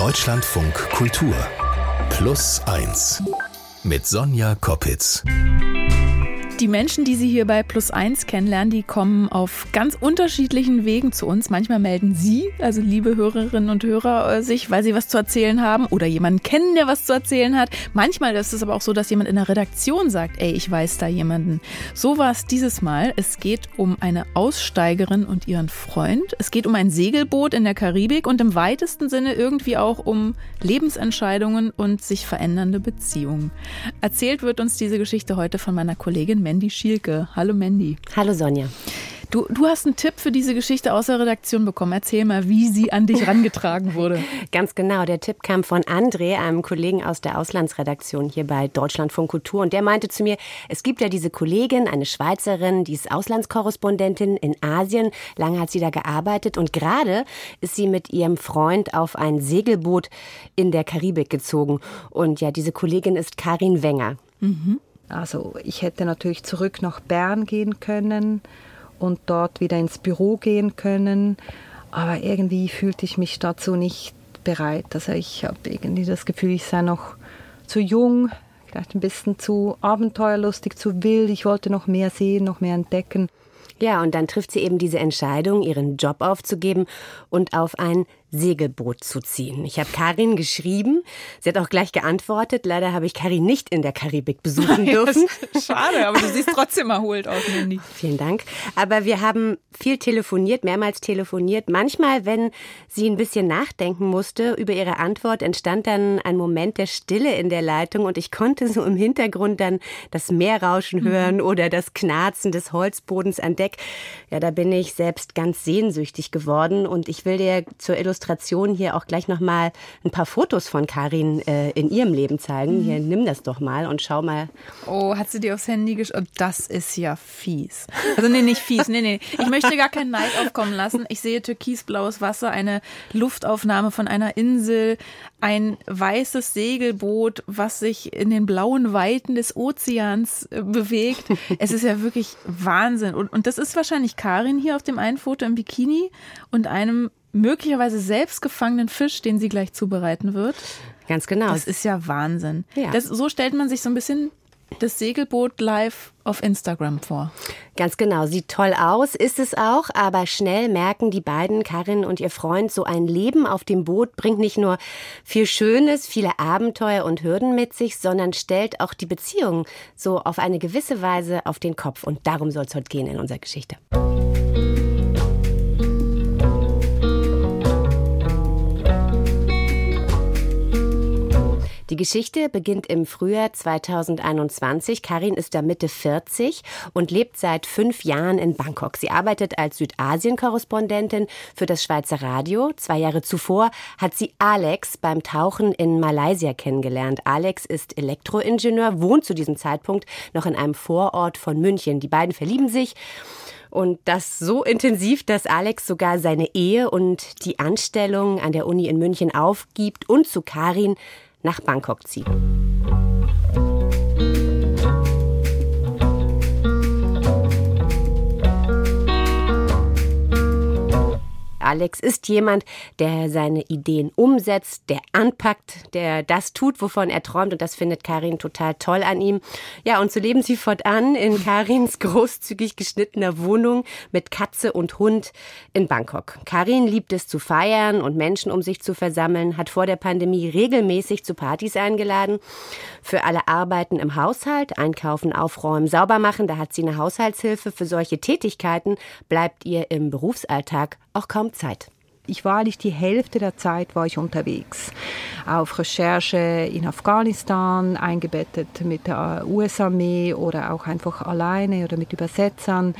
Deutschlandfunk Kultur Plus 1 mit Sonja Koppitz. Die Menschen, die Sie hier bei Plus 1 kennenlernen, die kommen auf ganz unterschiedlichen Wegen zu uns. Manchmal melden Sie, also liebe Hörerinnen und Hörer, äh, sich, weil sie was zu erzählen haben oder jemanden kennen, der was zu erzählen hat. Manchmal ist es aber auch so, dass jemand in der Redaktion sagt, ey, ich weiß da jemanden. So war es dieses Mal. Es geht um eine Aussteigerin und ihren Freund. Es geht um ein Segelboot in der Karibik und im weitesten Sinne irgendwie auch um Lebensentscheidungen und sich verändernde Beziehungen. Erzählt wird uns diese Geschichte heute von meiner Kollegin Mandy Schielke. Hallo Mandy. Hallo Sonja. Du, du hast einen Tipp für diese Geschichte aus der Redaktion bekommen. Erzähl mal, wie sie an dich rangetragen wurde. Ganz genau. Der Tipp kam von André, einem Kollegen aus der Auslandsredaktion hier bei Deutschlandfunk Kultur. Und der meinte zu mir, es gibt ja diese Kollegin, eine Schweizerin, die ist Auslandskorrespondentin in Asien. Lange hat sie da gearbeitet und gerade ist sie mit ihrem Freund auf ein Segelboot in der Karibik gezogen. Und ja, diese Kollegin ist Karin Wenger. Mhm. Also ich hätte natürlich zurück nach Bern gehen können und dort wieder ins Büro gehen können, aber irgendwie fühlte ich mich dazu nicht bereit. Also ich habe irgendwie das Gefühl, ich sei noch zu jung, vielleicht ein bisschen zu abenteuerlustig, zu wild. Ich wollte noch mehr sehen, noch mehr entdecken. Ja, und dann trifft sie eben diese Entscheidung, ihren Job aufzugeben und auf ein Segelboot zu ziehen. Ich habe Karin geschrieben. Sie hat auch gleich geantwortet. Leider habe ich Karin nicht in der Karibik besuchen dürfen. Schade, aber du siehst trotzdem erholt aus, Mandy. Vielen Dank. Aber wir haben viel telefoniert, mehrmals telefoniert. Manchmal, wenn sie ein bisschen nachdenken musste über ihre Antwort, entstand dann ein Moment der Stille in der Leitung und ich konnte so im Hintergrund dann das Meerrauschen mhm. hören mhm. oder das Knarzen des Holzbodens an Deck. Ja, da bin ich selbst ganz sehnsüchtig geworden und ich will dir zur Illustration Illustration hier auch gleich noch mal ein paar Fotos von Karin äh, in ihrem Leben zeigen. Mhm. Hier, nimm das doch mal und schau mal. Oh, hat sie dir aufs Handy geschrieben? Oh, das ist ja fies. Also nee, nicht fies. Nee, nee. Ich möchte gar keinen Neid aufkommen lassen. Ich sehe türkisblaues Wasser, eine Luftaufnahme von einer Insel, ein weißes Segelboot, was sich in den blauen Weiten des Ozeans äh, bewegt. Es ist ja wirklich Wahnsinn. Und, und das ist wahrscheinlich Karin hier auf dem einen Foto im Bikini und einem möglicherweise selbstgefangenen Fisch, den sie gleich zubereiten wird. Ganz genau. Das ist ja Wahnsinn. Ja. Das, so stellt man sich so ein bisschen das Segelboot live auf Instagram vor. Ganz genau, sieht toll aus, ist es auch, aber schnell merken die beiden, Karin und ihr Freund, so ein Leben auf dem Boot bringt nicht nur viel Schönes, viele Abenteuer und Hürden mit sich, sondern stellt auch die Beziehung so auf eine gewisse Weise auf den Kopf. Und darum soll es heute gehen in unserer Geschichte. Geschichte beginnt im Frühjahr 2021. Karin ist da Mitte 40 und lebt seit fünf Jahren in Bangkok. Sie arbeitet als Südasien-Korrespondentin für das Schweizer Radio. Zwei Jahre zuvor hat sie Alex beim Tauchen in Malaysia kennengelernt. Alex ist Elektroingenieur, wohnt zu diesem Zeitpunkt noch in einem Vorort von München. Die beiden verlieben sich. Und das so intensiv, dass Alex sogar seine Ehe und die Anstellung an der Uni in München aufgibt und zu Karin nach Bangkok ziehen. Alex ist jemand, der seine Ideen umsetzt, der anpackt, der das tut, wovon er träumt. Und das findet Karin total toll an ihm. Ja, und so leben sie fortan in Karins großzügig geschnittener Wohnung mit Katze und Hund in Bangkok. Karin liebt es zu feiern und Menschen um sich zu versammeln, hat vor der Pandemie regelmäßig zu Partys eingeladen. Für alle Arbeiten im Haushalt, einkaufen, aufräumen, sauber machen, da hat sie eine Haushaltshilfe. Für solche Tätigkeiten bleibt ihr im Berufsalltag auch kaum Zeit. Ich war eigentlich die Hälfte der Zeit war ich unterwegs. Auf Recherche in Afghanistan, eingebettet mit der US-Armee oder auch einfach alleine oder mit Übersetzern.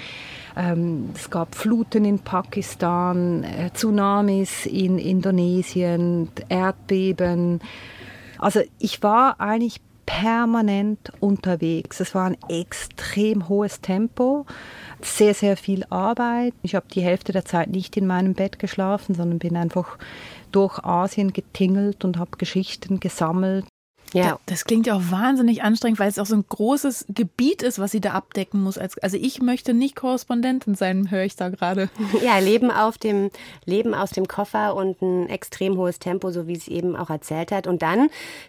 Ähm, es gab Fluten in Pakistan, äh, Tsunamis in Indonesien, Erdbeben. Also ich war eigentlich permanent unterwegs. Es war ein extrem hohes Tempo sehr, sehr viel Arbeit. Ich habe die Hälfte der Zeit nicht in meinem Bett geschlafen, sondern bin einfach durch Asien getingelt und habe Geschichten gesammelt. Ja. Das klingt ja auch wahnsinnig anstrengend, weil es auch so ein großes Gebiet ist, was sie da abdecken muss. Also ich möchte nicht Korrespondentin sein, höre ich da gerade. Ja, Leben auf dem, Leben aus dem Koffer und ein extrem hohes Tempo, so wie sie eben auch erzählt hat. Und dann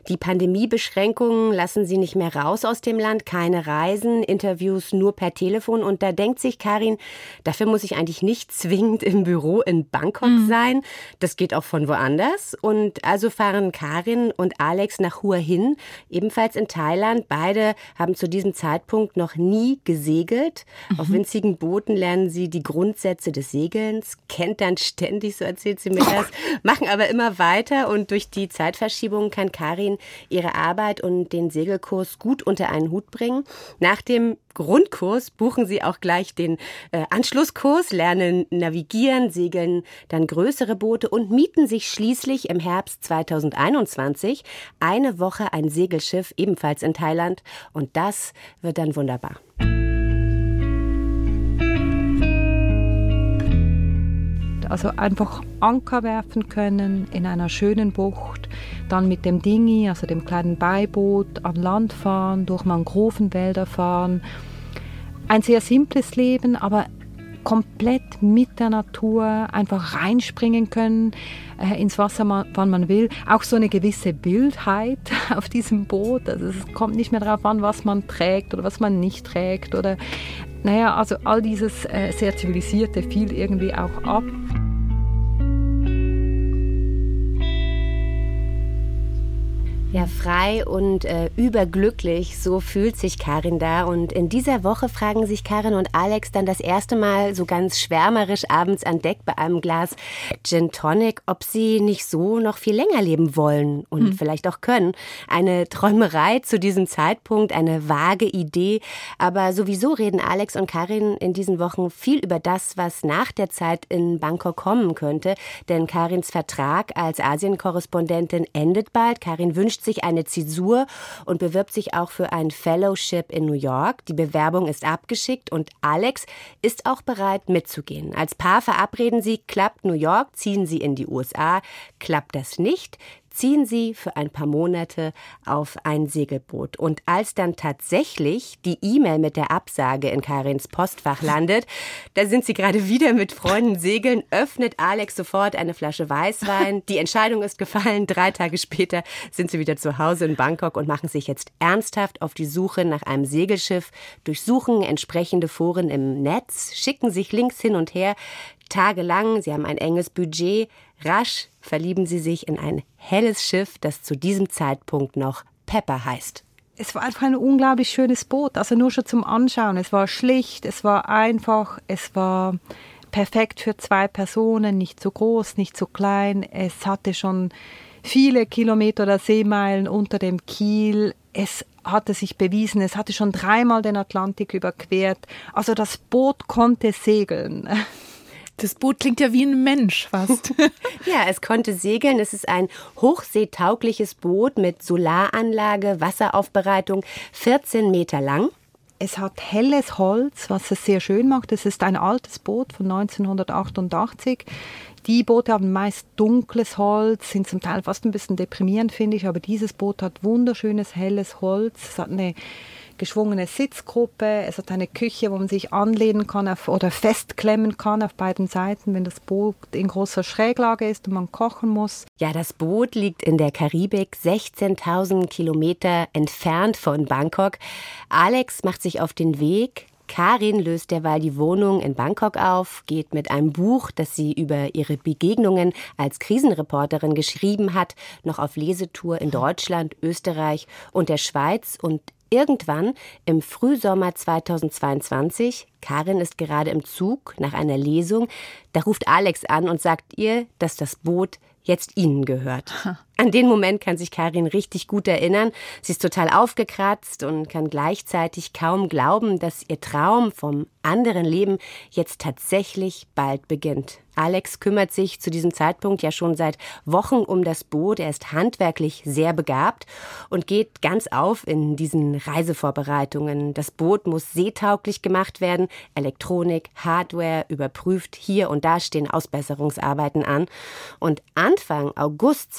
die Pandemiebeschränkungen lassen sie nicht mehr raus aus dem Land, keine Reisen, Interviews nur per Telefon. Und da denkt sich Karin, dafür muss ich eigentlich nicht zwingend im Büro in Bangkok mhm. sein. Das geht auch von woanders. Und also fahren Karin und Alex nach Hua hin, ebenfalls in Thailand. Beide haben zu diesem Zeitpunkt noch nie gesegelt. Mhm. Auf winzigen Booten lernen sie die Grundsätze des Segelns, kennt dann ständig, so erzählt sie mir das, machen aber immer weiter und durch die Zeitverschiebung kann Karin ihre Arbeit und den Segelkurs gut unter einen Hut bringen. Nach dem Grundkurs buchen Sie auch gleich den äh, Anschlusskurs, lernen navigieren, segeln dann größere Boote und mieten sich schließlich im Herbst 2021 eine Woche ein Segelschiff, ebenfalls in Thailand. Und das wird dann wunderbar. Also einfach Anker werfen können in einer schönen Bucht, dann mit dem Dingi, also dem kleinen Beiboot, an Land fahren, durch Mangrovenwälder fahren. Ein sehr simples Leben, aber komplett mit der Natur einfach reinspringen können äh, ins Wasser, wann man will. Auch so eine gewisse Wildheit auf diesem Boot. Also es kommt nicht mehr darauf an, was man trägt oder was man nicht trägt. Oder naja, also all dieses äh, sehr zivilisierte fiel irgendwie auch ab. Ja, frei und äh, überglücklich, so fühlt sich Karin da. Und in dieser Woche fragen sich Karin und Alex dann das erste Mal so ganz schwärmerisch abends an Deck bei einem Glas Gin Tonic, ob sie nicht so noch viel länger leben wollen und hm. vielleicht auch können. Eine Träumerei zu diesem Zeitpunkt, eine vage Idee. Aber sowieso reden Alex und Karin in diesen Wochen viel über das, was nach der Zeit in Bangkok kommen könnte. Denn Karins Vertrag als Asienkorrespondentin endet bald. Karin wünscht wünscht sich eine Zäsur und bewirbt sich auch für ein Fellowship in New York. Die Bewerbung ist abgeschickt und Alex ist auch bereit mitzugehen. Als Paar verabreden sie, klappt New York, ziehen sie in die USA. Klappt das nicht, ziehen sie für ein paar Monate auf ein Segelboot. Und als dann tatsächlich die E-Mail mit der Absage in Karins Postfach landet, da sind sie gerade wieder mit Freunden segeln, öffnet Alex sofort eine Flasche Weißwein. Die Entscheidung ist gefallen. Drei Tage später sind sie wieder zu Hause in Bangkok und machen sich jetzt ernsthaft auf die Suche nach einem Segelschiff, durchsuchen entsprechende Foren im Netz, schicken sich Links hin und her, tagelang. Sie haben ein enges Budget. Rasch verlieben sie sich in ein helles Schiff, das zu diesem Zeitpunkt noch Pepper heißt. Es war einfach ein unglaublich schönes Boot, also nur schon zum Anschauen. Es war schlicht, es war einfach, es war perfekt für zwei Personen, nicht zu groß, nicht zu klein. Es hatte schon viele Kilometer oder Seemeilen unter dem Kiel. Es hatte sich bewiesen, es hatte schon dreimal den Atlantik überquert. Also das Boot konnte segeln. Das Boot klingt ja wie ein Mensch fast. ja, es konnte segeln. Es ist ein hochseetaugliches Boot mit Solaranlage, Wasseraufbereitung, 14 Meter lang. Es hat helles Holz, was es sehr schön macht. Es ist ein altes Boot von 1988. Die Boote haben meist dunkles Holz, sind zum Teil fast ein bisschen deprimierend, finde ich, aber dieses Boot hat wunderschönes helles Holz. Es hat eine geschwungene Sitzgruppe. Es hat eine Küche, wo man sich anlehnen kann auf, oder festklemmen kann auf beiden Seiten, wenn das Boot in großer Schräglage ist und man kochen muss. Ja, das Boot liegt in der Karibik 16.000 Kilometer entfernt von Bangkok. Alex macht sich auf den Weg, Karin löst derweil die Wohnung in Bangkok auf, geht mit einem Buch, das sie über ihre Begegnungen als Krisenreporterin geschrieben hat, noch auf Lesetour in Deutschland, Österreich und der Schweiz und Irgendwann im Frühsommer 2022, Karin ist gerade im Zug nach einer Lesung, da ruft Alex an und sagt ihr, dass das Boot jetzt ihnen gehört. An den Moment kann sich Karin richtig gut erinnern. Sie ist total aufgekratzt und kann gleichzeitig kaum glauben, dass ihr Traum vom anderen Leben jetzt tatsächlich bald beginnt. Alex kümmert sich zu diesem Zeitpunkt ja schon seit Wochen um das Boot. Er ist handwerklich sehr begabt und geht ganz auf in diesen Reisevorbereitungen. Das Boot muss seetauglich gemacht werden Elektronik, Hardware überprüft. Hier und da stehen Ausbesserungsarbeiten an. Und Anfang August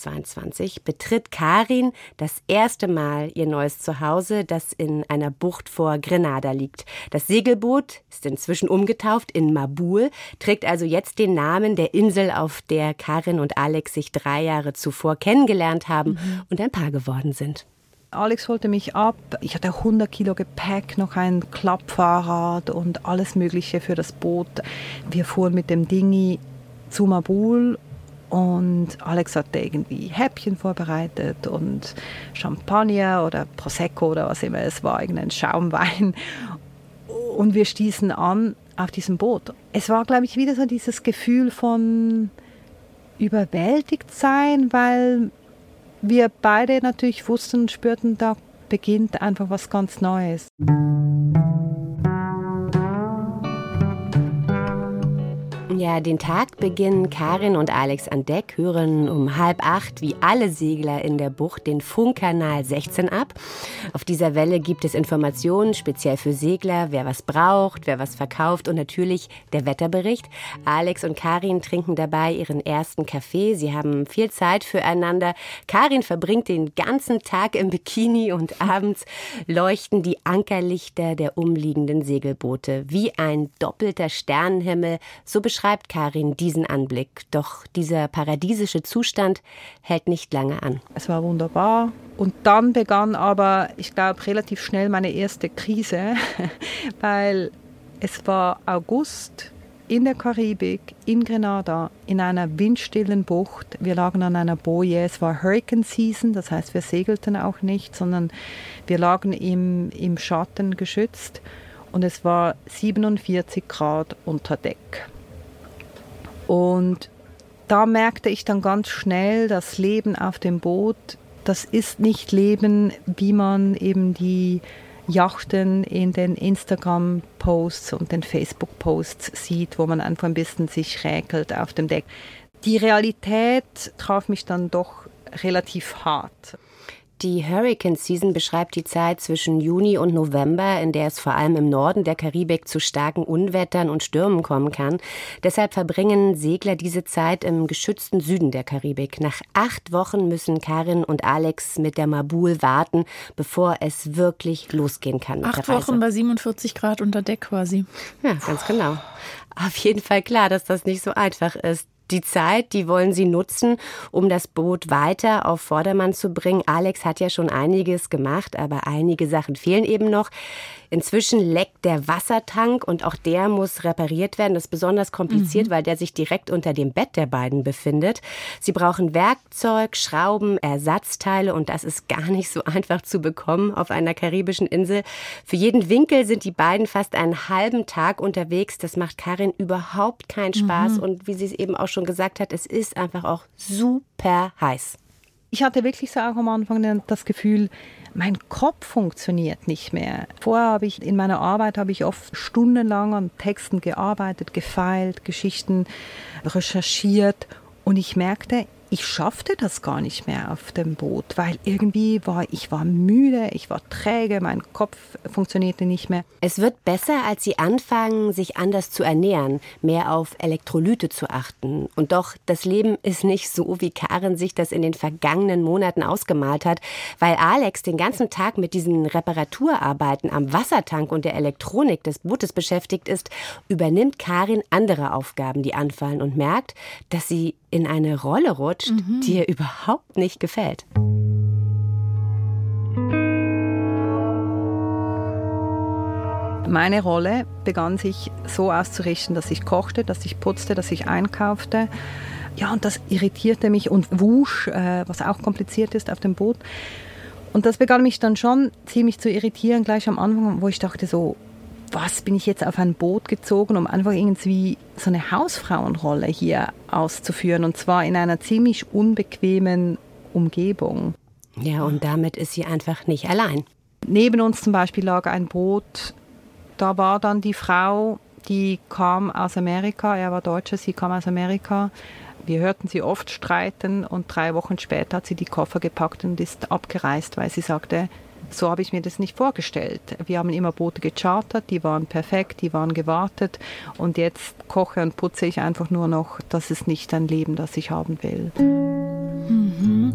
2022 betritt Karin das erste Mal ihr neues Zuhause, das in einer Bucht vor Grenada liegt. Das Segelboot ist inzwischen umgetauft in Mabul, trägt also jetzt den Namen der Insel, auf der Karin und Alex sich drei Jahre zuvor kennengelernt haben mhm. und ein Paar geworden sind. Alex holte mich ab. Ich hatte 100 Kilo Gepäck, noch ein Klappfahrrad und alles Mögliche für das Boot. Wir fuhren mit dem Dingi zu Mabul und Alex hatte irgendwie Häppchen vorbereitet und Champagner oder Prosecco oder was immer es war, irgendein Schaumwein. Und wir stießen an auf diesem Boot. Es war, glaube ich, wieder so dieses Gefühl von überwältigt sein, weil wir beide natürlich wussten und spürten, da beginnt einfach was ganz Neues. Ja, den Tag beginnen Karin und Alex an Deck, hören um halb acht wie alle Segler in der Bucht den Funkkanal 16 ab. Auf dieser Welle gibt es Informationen speziell für Segler, wer was braucht, wer was verkauft und natürlich der Wetterbericht. Alex und Karin trinken dabei ihren ersten Kaffee. Sie haben viel Zeit füreinander. Karin verbringt den ganzen Tag im Bikini und abends leuchten die Ankerlichter der umliegenden Segelboote wie ein doppelter Sternenhimmel. So beschreibt beschreibt Karin diesen Anblick. Doch dieser paradiesische Zustand hält nicht lange an. Es war wunderbar. Und dann begann aber, ich glaube, relativ schnell meine erste Krise, weil es war August in der Karibik, in Grenada, in einer windstillen Bucht. Wir lagen an einer Boje. Es war Hurricane Season, das heißt, wir segelten auch nicht, sondern wir lagen im, im Schatten geschützt und es war 47 Grad unter Deck. Und da merkte ich dann ganz schnell, das Leben auf dem Boot, das ist nicht Leben, wie man eben die Yachten in den Instagram-Posts und den Facebook-Posts sieht, wo man einfach ein bisschen sich räkelt auf dem Deck. Die Realität traf mich dann doch relativ hart. Die Hurricane Season beschreibt die Zeit zwischen Juni und November, in der es vor allem im Norden der Karibik zu starken Unwettern und Stürmen kommen kann. Deshalb verbringen Segler diese Zeit im geschützten Süden der Karibik. Nach acht Wochen müssen Karin und Alex mit der Mabul warten, bevor es wirklich losgehen kann. acht Wochen bei 47 Grad unter Deck quasi. Ja, ganz genau. Auf jeden Fall klar, dass das nicht so einfach ist die Zeit, die wollen sie nutzen, um das Boot weiter auf Vordermann zu bringen. Alex hat ja schon einiges gemacht, aber einige Sachen fehlen eben noch. Inzwischen leckt der Wassertank und auch der muss repariert werden. Das ist besonders kompliziert, mhm. weil der sich direkt unter dem Bett der beiden befindet. Sie brauchen Werkzeug, Schrauben, Ersatzteile und das ist gar nicht so einfach zu bekommen auf einer karibischen Insel. Für jeden Winkel sind die beiden fast einen halben Tag unterwegs. Das macht Karin überhaupt keinen Spaß mhm. und wie sie es eben auch schon gesagt hat, es ist einfach auch super heiß. Ich hatte wirklich so auch am Anfang das Gefühl, mein Kopf funktioniert nicht mehr. Vorher habe ich in meiner Arbeit habe ich oft stundenlang an Texten gearbeitet, gefeilt, Geschichten recherchiert und ich merkte, ich schaffte das gar nicht mehr auf dem Boot, weil irgendwie war ich war müde, ich war träge, mein Kopf funktionierte nicht mehr. Es wird besser, als sie anfangen, sich anders zu ernähren, mehr auf Elektrolyte zu achten. Und doch, das Leben ist nicht so, wie Karen sich das in den vergangenen Monaten ausgemalt hat, weil Alex den ganzen Tag mit diesen Reparaturarbeiten am Wassertank und der Elektronik des Bootes beschäftigt ist, übernimmt Karin andere Aufgaben, die anfallen und merkt, dass sie in eine Rolle rutscht, mhm. die ihr überhaupt nicht gefällt. Meine Rolle begann sich so auszurichten, dass ich kochte, dass ich putzte, dass ich einkaufte. Ja, und das irritierte mich und wusch, äh, was auch kompliziert ist auf dem Boot. Und das begann mich dann schon ziemlich zu irritieren, gleich am Anfang, wo ich dachte so, was bin ich jetzt auf ein Boot gezogen, um einfach irgendwie so eine Hausfrauenrolle hier auszuführen und zwar in einer ziemlich unbequemen Umgebung. Ja, und damit ist sie einfach nicht allein. Neben uns zum Beispiel lag ein Boot, da war dann die Frau, die kam aus Amerika, er war Deutscher, sie kam aus Amerika. Wir hörten sie oft streiten und drei Wochen später hat sie die Koffer gepackt und ist abgereist, weil sie sagte, so habe ich mir das nicht vorgestellt. Wir haben immer Boote gechartert, die waren perfekt, die waren gewartet und jetzt koche und putze ich einfach nur noch. Das ist nicht ein Leben, das ich haben will. Mhm.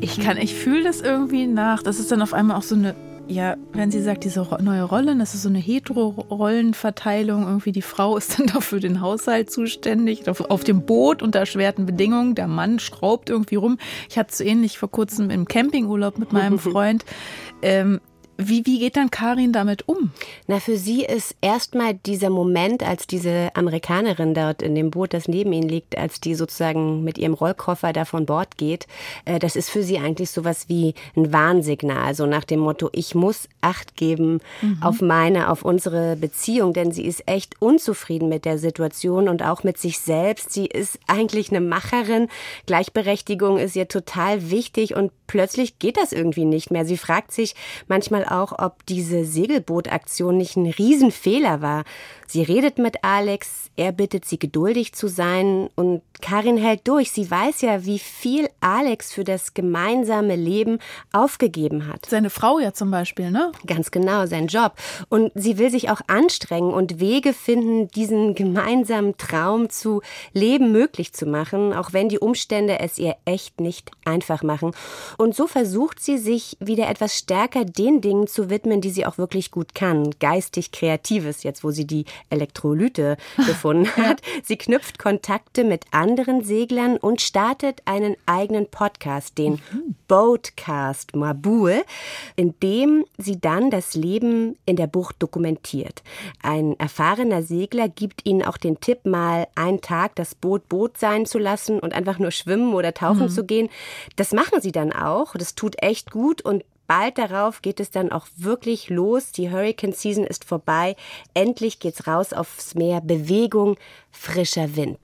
Ich kann, ich fühle das irgendwie nach. Das ist dann auf einmal auch so eine ja, wenn sie sagt, diese neue Rolle, das ist so eine Hetero-Rollenverteilung, irgendwie die Frau ist dann doch für den Haushalt zuständig, auf, auf, dem Boot unter erschwerten Bedingungen, der Mann schraubt irgendwie rum. Ich hatte so ähnlich vor kurzem im Campingurlaub mit meinem Freund. Ähm, wie, wie geht dann Karin damit um? Na, für sie ist erstmal dieser Moment, als diese Amerikanerin dort in dem Boot, das neben ihnen liegt, als die sozusagen mit ihrem Rollkoffer da von Bord geht, äh, das ist für sie eigentlich sowas wie ein Warnsignal, so nach dem Motto, ich muss Acht geben mhm. auf meine, auf unsere Beziehung, denn sie ist echt unzufrieden mit der Situation und auch mit sich selbst. Sie ist eigentlich eine Macherin. Gleichberechtigung ist ihr total wichtig und plötzlich geht das irgendwie nicht mehr. Sie fragt sich manchmal auch, ob diese Segelbootaktion nicht ein Riesenfehler war. Sie redet mit Alex, er bittet sie geduldig zu sein und Karin hält durch. Sie weiß ja, wie viel Alex für das gemeinsame Leben aufgegeben hat. Seine Frau ja zum Beispiel, ne? Ganz genau, sein Job. Und sie will sich auch anstrengen und Wege finden, diesen gemeinsamen Traum zu leben möglich zu machen, auch wenn die Umstände es ihr echt nicht einfach machen. Und so versucht sie sich wieder etwas stärker den Dingen zu widmen, die sie auch wirklich gut kann. Geistig Kreatives, jetzt wo sie die Elektrolyte gefunden hat. Sie knüpft Kontakte mit anderen Seglern und startet einen eigenen Podcast, den mhm. Boatcast Mabul, in dem sie dann das Leben in der Bucht dokumentiert. Ein erfahrener Segler gibt ihnen auch den Tipp, mal einen Tag das Boot Boot sein zu lassen und einfach nur schwimmen oder tauchen mhm. zu gehen. Das machen sie dann auch. Das tut echt gut und Bald darauf geht es dann auch wirklich los. Die Hurricane Season ist vorbei. Endlich geht's raus aufs Meer. Bewegung, frischer Wind.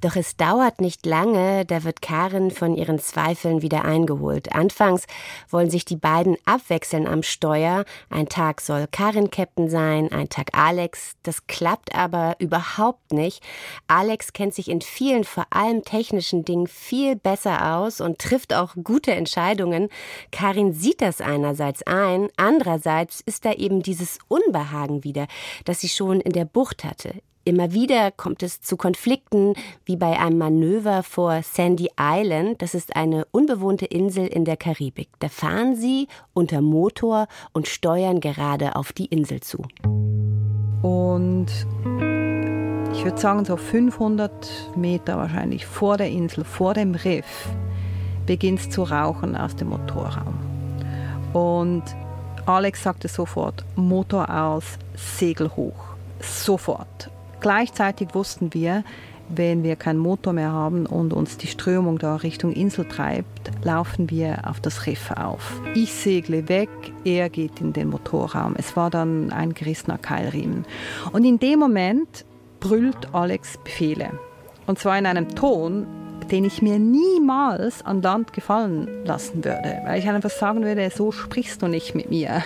Doch es dauert nicht lange, da wird Karin von ihren Zweifeln wieder eingeholt. Anfangs wollen sich die beiden abwechseln am Steuer. Ein Tag soll Karin Captain sein, ein Tag Alex. Das klappt aber überhaupt nicht. Alex kennt sich in vielen, vor allem technischen Dingen viel besser aus und trifft auch gute Entscheidungen. Karin sieht das einerseits ein, andererseits ist da eben dieses Unbehagen wieder, das sie schon in der Bucht hatte. Immer wieder kommt es zu Konflikten, wie bei einem Manöver vor Sandy Island. Das ist eine unbewohnte Insel in der Karibik. Da fahren sie unter Motor und steuern gerade auf die Insel zu. Und ich würde sagen, so 500 Meter wahrscheinlich vor der Insel, vor dem Riff, beginnt es zu rauchen aus dem Motorraum. Und Alex sagte sofort, Motor aus, Segel hoch. Sofort. Gleichzeitig wussten wir, wenn wir keinen Motor mehr haben und uns die Strömung da Richtung Insel treibt, laufen wir auf das Riff auf. Ich segle weg, er geht in den Motorraum. Es war dann ein gerissener Keilriemen. Und in dem Moment brüllt Alex Befehle. Und zwar in einem Ton, den ich mir niemals an Land gefallen lassen würde. Weil ich einfach sagen würde, so sprichst du nicht mit mir.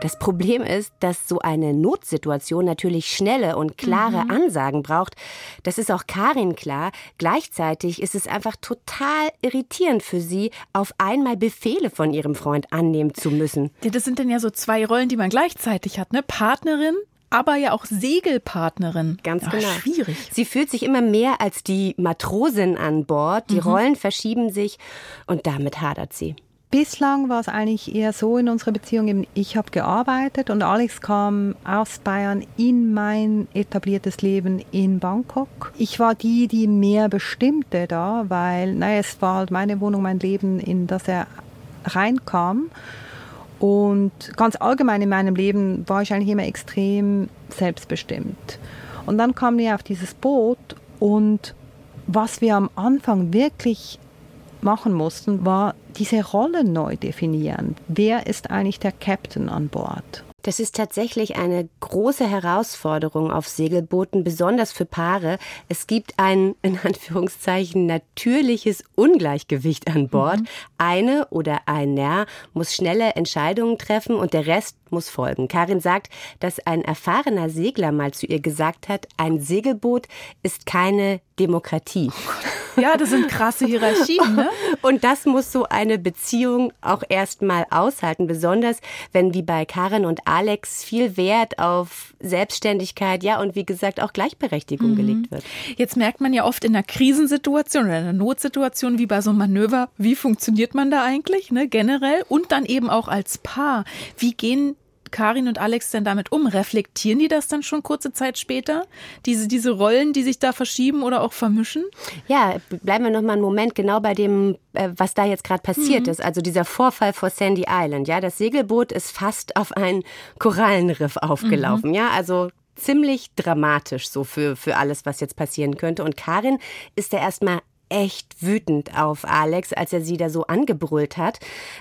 Das Problem ist, dass so eine Notsituation natürlich schnelle und klare mhm. Ansagen braucht. Das ist auch Karin klar. Gleichzeitig ist es einfach total irritierend für sie, auf einmal Befehle von ihrem Freund annehmen zu müssen. Ja, das sind dann ja so zwei Rollen, die man gleichzeitig hat, ne? Partnerin aber ja auch Segelpartnerin. Ganz Ach, genau. Schwierig. Sie fühlt sich immer mehr als die Matrosin an Bord. Die mhm. Rollen verschieben sich und damit hadert sie. Bislang war es eigentlich eher so in unserer Beziehung, ich habe gearbeitet und Alex kam aus Bayern in mein etabliertes Leben in Bangkok. Ich war die, die mehr bestimmte da, weil naja, es war halt meine Wohnung, mein Leben, in das er reinkam. Und ganz allgemein in meinem Leben war ich eigentlich immer extrem selbstbestimmt. Und dann kamen wir auf dieses Boot und was wir am Anfang wirklich machen mussten, war diese Rollen neu definieren. Wer ist eigentlich der Captain an Bord? Das ist tatsächlich eine große Herausforderung auf Segelbooten, besonders für Paare. Es gibt ein, in Anführungszeichen, natürliches Ungleichgewicht an Bord. Mhm. Eine oder einer muss schnelle Entscheidungen treffen und der Rest muss folgen. Karin sagt, dass ein erfahrener Segler mal zu ihr gesagt hat, ein Segelboot ist keine Demokratie. Ja, das sind krasse Hierarchien, ne? Und das muss so eine Beziehung auch erstmal aushalten, besonders wenn wie bei Karin und Alex viel Wert auf Selbstständigkeit, ja, und wie gesagt auch Gleichberechtigung mhm. gelegt wird. Jetzt merkt man ja oft in einer Krisensituation oder einer Notsituation wie bei so einem Manöver, wie funktioniert man da eigentlich, ne, generell und dann eben auch als Paar. Wie gehen Karin und Alex denn damit um? Reflektieren die das dann schon kurze Zeit später? Diese, diese Rollen, die sich da verschieben oder auch vermischen? Ja, bleiben wir noch mal einen Moment genau bei dem, äh, was da jetzt gerade passiert mhm. ist. Also dieser Vorfall vor Sandy Island. Ja, das Segelboot ist fast auf ein Korallenriff aufgelaufen. Mhm. Ja, also ziemlich dramatisch so für, für alles, was jetzt passieren könnte. Und Karin ist da erstmal echt wütend auf Alex, als er sie da so angebrüllt hat.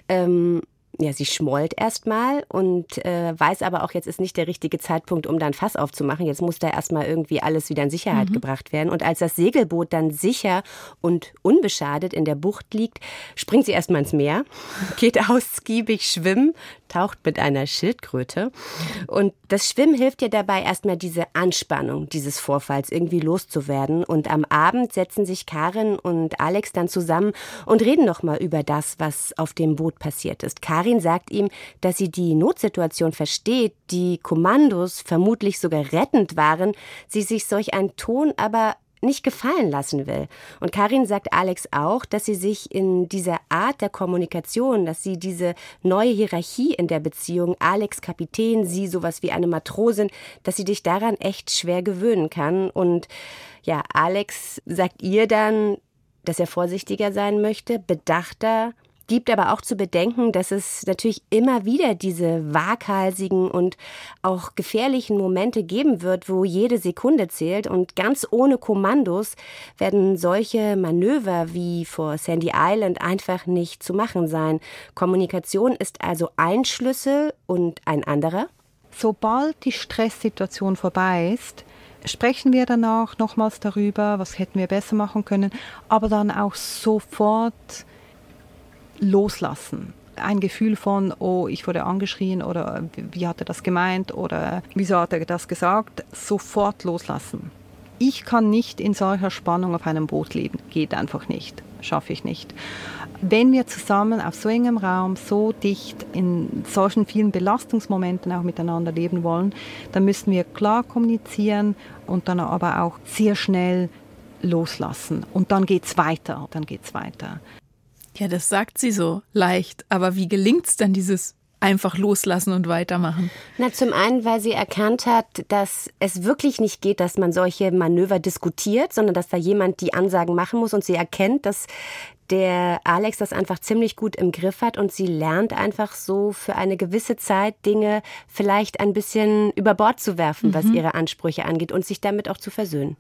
Ähm, ja, sie schmollt erstmal und äh, weiß aber auch, jetzt ist nicht der richtige Zeitpunkt, um dann Fass aufzumachen. Jetzt muss da erstmal irgendwie alles wieder in Sicherheit mhm. gebracht werden. Und als das Segelboot dann sicher und unbeschadet in der Bucht liegt, springt sie erstmal ins Meer, geht ausgiebig schwimmen, taucht mit einer Schildkröte. Und das Schwimmen hilft ihr dabei, erstmal diese Anspannung dieses Vorfalls irgendwie loszuwerden. Und am Abend setzen sich Karin und Alex dann zusammen und reden nochmal über das, was auf dem Boot passiert ist. Karin sagt ihm, dass sie die Notsituation versteht, die Kommandos vermutlich sogar rettend waren, sie sich solch einen Ton aber nicht gefallen lassen will. Und Karin sagt Alex auch, dass sie sich in dieser Art der Kommunikation, dass sie diese neue Hierarchie in der Beziehung, Alex Kapitän, sie sowas wie eine Matrosin, dass sie dich daran echt schwer gewöhnen kann. Und ja, Alex sagt ihr dann, dass er vorsichtiger sein möchte, bedachter, gibt aber auch zu bedenken, dass es natürlich immer wieder diese waghalsigen und auch gefährlichen Momente geben wird, wo jede Sekunde zählt und ganz ohne Kommandos werden solche Manöver wie vor Sandy Island einfach nicht zu machen sein. Kommunikation ist also ein Schlüssel und ein anderer. Sobald die Stresssituation vorbei ist, sprechen wir danach nochmals darüber, was hätten wir besser machen können, aber dann auch sofort loslassen. Ein Gefühl von, oh, ich wurde angeschrien oder wie hat er das gemeint oder wieso hat er das gesagt, sofort loslassen. Ich kann nicht in solcher Spannung auf einem Boot leben, geht einfach nicht, schaffe ich nicht. Wenn wir zusammen auf so engem Raum, so dicht in solchen vielen Belastungsmomenten auch miteinander leben wollen, dann müssen wir klar kommunizieren und dann aber auch sehr schnell loslassen. Und dann geht es weiter, dann geht's weiter. Ja, das sagt sie so leicht. Aber wie gelingt es denn, dieses einfach loslassen und weitermachen? Na, zum einen, weil sie erkannt hat, dass es wirklich nicht geht, dass man solche Manöver diskutiert, sondern dass da jemand die Ansagen machen muss und sie erkennt, dass der Alex das einfach ziemlich gut im Griff hat und sie lernt einfach so für eine gewisse Zeit Dinge vielleicht ein bisschen über Bord zu werfen, mhm. was ihre Ansprüche angeht und sich damit auch zu versöhnen.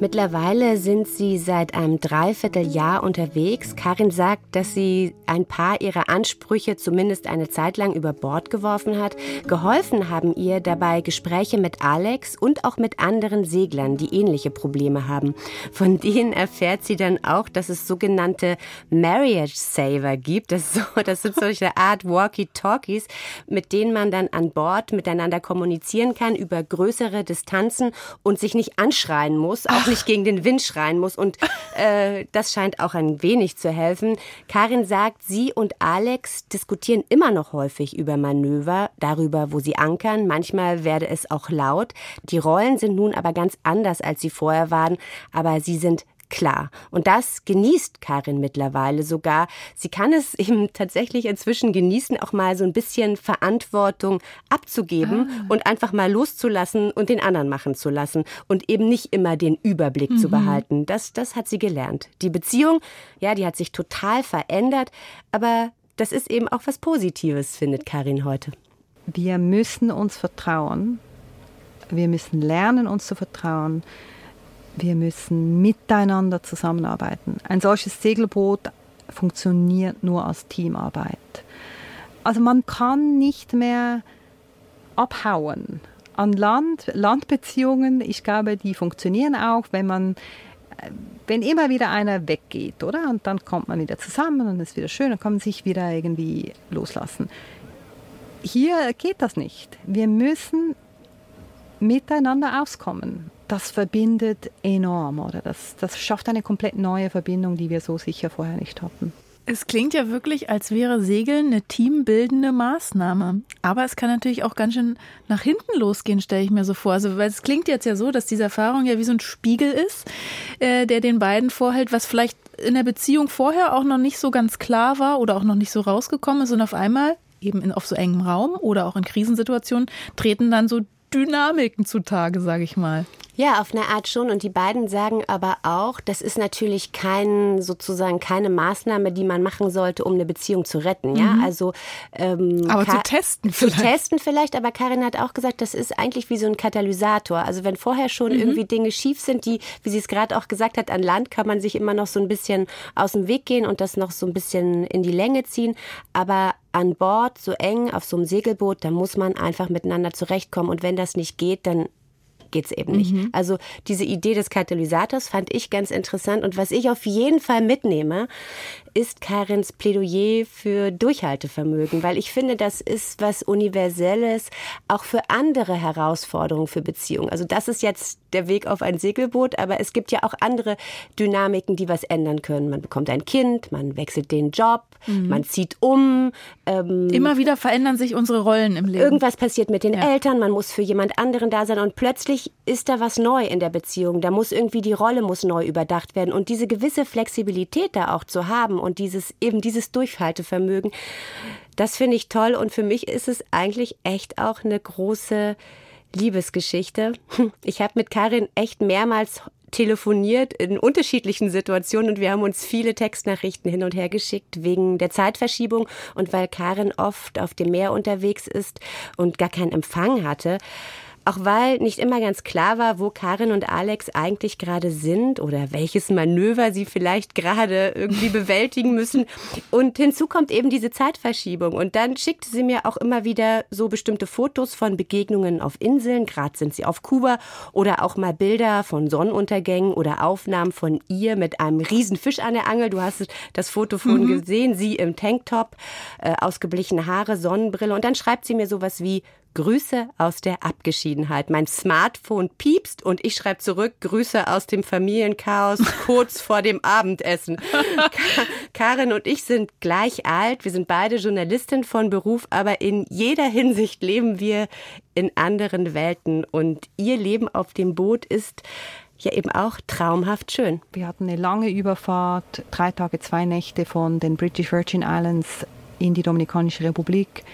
Mittlerweile sind sie seit einem Dreivierteljahr unterwegs. Karin sagt, dass sie ein paar ihrer Ansprüche zumindest eine Zeit lang über Bord geworfen hat. Geholfen haben ihr dabei Gespräche mit Alex und auch mit anderen Seglern, die ähnliche Probleme haben. Von denen erfährt sie dann auch, dass es sogenannte Marriage Saver gibt. Das, so, das sind solche Art Walkie-Talkies, mit denen man dann an Bord miteinander kommunizieren kann über größere Distanzen und sich nicht anschreien muss. Auch nicht gegen den Wind schreien muss. Und äh, das scheint auch ein wenig zu helfen. Karin sagt, sie und Alex diskutieren immer noch häufig über Manöver, darüber, wo sie ankern. Manchmal werde es auch laut. Die Rollen sind nun aber ganz anders, als sie vorher waren. Aber sie sind klar. Und das genießt Karin mittlerweile sogar. Sie kann es eben tatsächlich inzwischen genießen, auch mal so ein bisschen Verantwortung abzugeben ah. und einfach mal loszulassen und den anderen machen zu lassen und eben nicht immer den Überblick mhm. zu behalten. Das, das hat sie gelernt. Die Beziehung, ja, die hat sich total verändert, aber das ist eben auch was Positives, findet Karin heute. Wir müssen uns vertrauen. Wir müssen lernen, uns zu vertrauen. Wir müssen miteinander zusammenarbeiten. Ein solches Segelboot funktioniert nur als Teamarbeit. Also man kann nicht mehr abhauen. An Land, Landbeziehungen, ich glaube, die funktionieren auch, wenn man wenn immer wieder einer weggeht, oder? Und dann kommt man wieder zusammen und es ist wieder schön, dann kann man sich wieder irgendwie loslassen. Hier geht das nicht. Wir müssen miteinander auskommen. Das verbindet enorm, oder? Das, das schafft eine komplett neue Verbindung, die wir so sicher vorher nicht hatten. Es klingt ja wirklich, als wäre Segeln eine teambildende Maßnahme. Aber es kann natürlich auch ganz schön nach hinten losgehen, stelle ich mir so vor. Also, weil es klingt jetzt ja so, dass diese Erfahrung ja wie so ein Spiegel ist, äh, der den beiden vorhält, was vielleicht in der Beziehung vorher auch noch nicht so ganz klar war oder auch noch nicht so rausgekommen ist. Und auf einmal, eben in, auf so engem Raum oder auch in Krisensituationen, treten dann so Dynamiken zutage, sage ich mal. Ja, auf eine Art schon. Und die beiden sagen aber auch, das ist natürlich kein, sozusagen keine Maßnahme, die man machen sollte, um eine Beziehung zu retten. Ja, Mhm. also. Ähm, Aber Ka- zu testen Zu vielleicht. testen vielleicht, aber Karin hat auch gesagt, das ist eigentlich wie so ein Katalysator. Also wenn vorher schon Mhm. irgendwie Dinge schief sind, die, wie sie es gerade auch gesagt hat, an Land kann man sich immer noch so ein bisschen aus dem Weg gehen und das noch so ein bisschen in die Länge ziehen. Aber an Bord, so eng auf so einem Segelboot, da muss man einfach miteinander zurechtkommen. Und wenn das nicht geht, dann geht's eben nicht. Mhm. Also diese Idee des Katalysators fand ich ganz interessant und was ich auf jeden Fall mitnehme, ist Karins Plädoyer für Durchhaltevermögen, weil ich finde, das ist was Universelles, auch für andere Herausforderungen für Beziehungen. Also das ist jetzt der Weg auf ein Segelboot, aber es gibt ja auch andere Dynamiken, die was ändern können. Man bekommt ein Kind, man wechselt den Job, man zieht um, ähm, Immer wieder verändern sich unsere Rollen im Leben. Irgendwas passiert mit den Ja. Eltern, man muss für jemand anderen da sein und plötzlich ist da was neu in der Beziehung. Da muss irgendwie die Rolle muss neu überdacht werden und diese gewisse Flexibilität da auch zu haben und dieses eben dieses Durchhaltevermögen, das finde ich toll und für mich ist es eigentlich echt auch eine große Liebesgeschichte. Ich habe mit Karin echt mehrmals telefoniert in unterschiedlichen Situationen und wir haben uns viele Textnachrichten hin und her geschickt wegen der Zeitverschiebung und weil Karin oft auf dem Meer unterwegs ist und gar keinen Empfang hatte. Auch weil nicht immer ganz klar war, wo Karin und Alex eigentlich gerade sind oder welches Manöver sie vielleicht gerade irgendwie bewältigen müssen. Und hinzu kommt eben diese Zeitverschiebung. Und dann schickte sie mir auch immer wieder so bestimmte Fotos von Begegnungen auf Inseln. Gerade sind sie auf Kuba oder auch mal Bilder von Sonnenuntergängen oder Aufnahmen von ihr mit einem riesen Fisch an der Angel. Du hast das Foto vorhin gesehen. Sie im Tanktop, äh, ausgeblichene Haare, Sonnenbrille. Und dann schreibt sie mir sowas wie Grüße aus der Abgeschiedenheit. Mein Smartphone piepst und ich schreibe zurück Grüße aus dem Familienchaos kurz vor dem Abendessen. Ka Karin und ich sind gleich alt. Wir sind beide Journalistin von Beruf, aber in jeder Hinsicht leben wir in anderen Welten und ihr Leben auf dem Boot ist ja eben auch traumhaft schön. Wir hatten eine lange Überfahrt, drei Tage, zwei Nächte von den British Virgin Islands in die Dominikanische Republik.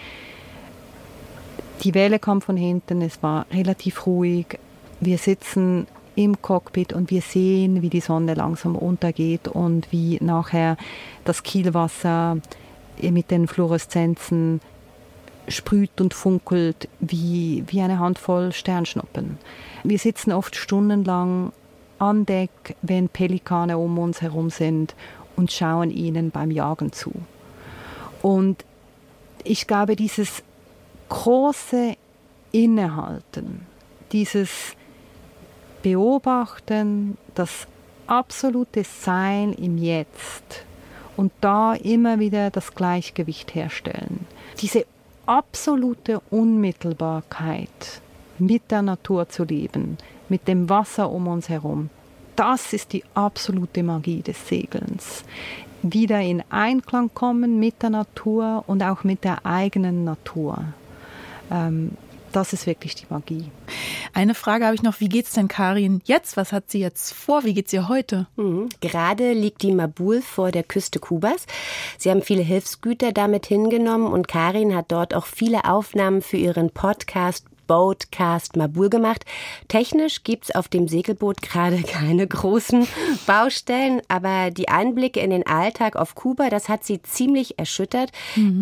Die Welle kam von hinten, es war relativ ruhig. Wir sitzen im Cockpit und wir sehen, wie die Sonne langsam untergeht und wie nachher das Kielwasser mit den Fluoreszenzen sprüht und funkelt wie, wie eine Handvoll Sternschnuppen. Wir sitzen oft stundenlang an Deck, wenn Pelikane um uns herum sind und schauen ihnen beim Jagen zu. Und ich glaube, dieses große Innehalten, dieses Beobachten, das absolute Sein im Jetzt und da immer wieder das Gleichgewicht herstellen. Diese absolute Unmittelbarkeit mit der Natur zu leben, mit dem Wasser um uns herum, das ist die absolute Magie des Segelns. Wieder in Einklang kommen mit der Natur und auch mit der eigenen Natur. Ähm, das ist wirklich die Magie. Eine Frage habe ich noch. Wie geht's denn Karin jetzt? Was hat sie jetzt vor? Wie geht's ihr heute? Mhm. Gerade liegt die Mabul vor der Küste Kubas. Sie haben viele Hilfsgüter damit hingenommen und Karin hat dort auch viele Aufnahmen für ihren Podcast Boatcast Mabul gemacht. Technisch gibt's auf dem Segelboot gerade keine großen Baustellen, aber die Einblicke in den Alltag auf Kuba, das hat sie ziemlich erschüttert.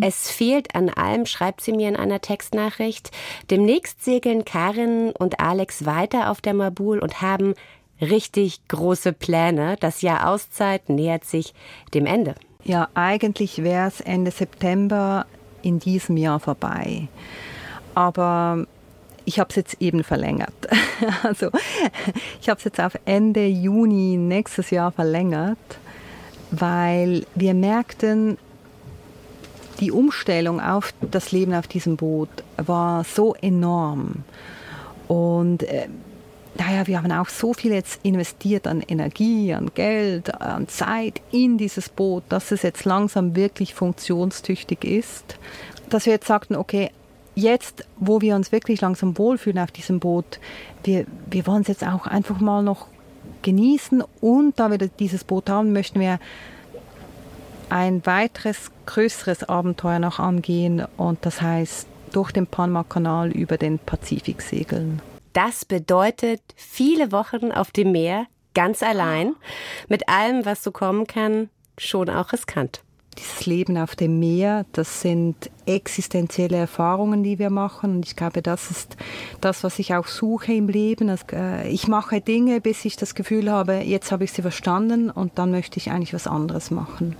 Es fehlt an allem, schreibt sie mir in einer Textnachricht. Demnächst segeln Karin und Alex weiter auf der Mabul und haben richtig große Pläne. Das Jahr Auszeit nähert sich dem Ende. Ja, eigentlich wäre es Ende September in diesem Jahr vorbei. Aber ich habe es jetzt eben verlängert. Also ich habe es jetzt auf Ende Juni nächstes Jahr verlängert, weil wir merkten, die Umstellung auf das Leben auf diesem Boot war so enorm. Und äh, naja, wir haben auch so viel jetzt investiert an Energie, an Geld, an Zeit in dieses Boot, dass es jetzt langsam wirklich funktionstüchtig ist. Dass wir jetzt sagten, okay, jetzt, wo wir uns wirklich langsam wohlfühlen auf diesem Boot, wir, wir wollen es jetzt auch einfach mal noch genießen und da wir dieses Boot haben, möchten wir ein weiteres, größeres Abenteuer noch angehen und das heißt durch den Panama-Kanal über den Pazifik segeln. Das bedeutet viele Wochen auf dem Meer, ganz allein, mit allem, was so kommen kann, schon auch riskant. Dieses Leben auf dem Meer, das sind existenzielle Erfahrungen, die wir machen. Und ich glaube, das ist das, was ich auch suche im Leben. Äh, ich mache Dinge, bis ich das Gefühl habe, jetzt habe ich sie verstanden und dann möchte ich eigentlich was anderes machen.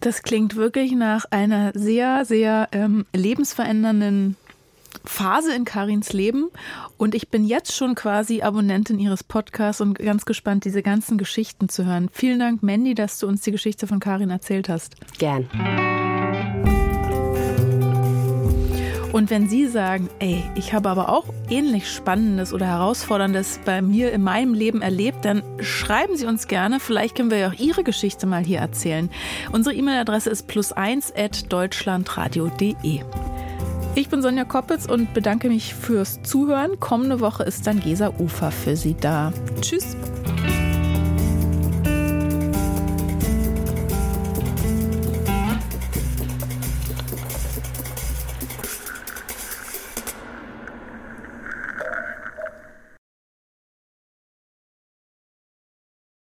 Das klingt wirklich nach einer sehr, sehr ähm, lebensverändernden Phase in Karins Leben und ich bin jetzt schon quasi Abonnentin ihres Podcasts und ganz gespannt, diese ganzen Geschichten zu hören. Vielen Dank, Mandy, dass du uns die Geschichte von Karin erzählt hast. Gern. Und wenn Sie sagen, ey, ich habe aber auch ähnlich Spannendes oder Herausforderndes bei mir in meinem Leben erlebt, dann schreiben Sie uns gerne. Vielleicht können wir ja auch Ihre Geschichte mal hier erzählen. Unsere E-Mail-Adresse ist plus1 at deutschlandradio.de. Ich bin Sonja Koppitz und bedanke mich fürs Zuhören. Kommende Woche ist dann Gesa Ufer für Sie da. Tschüss.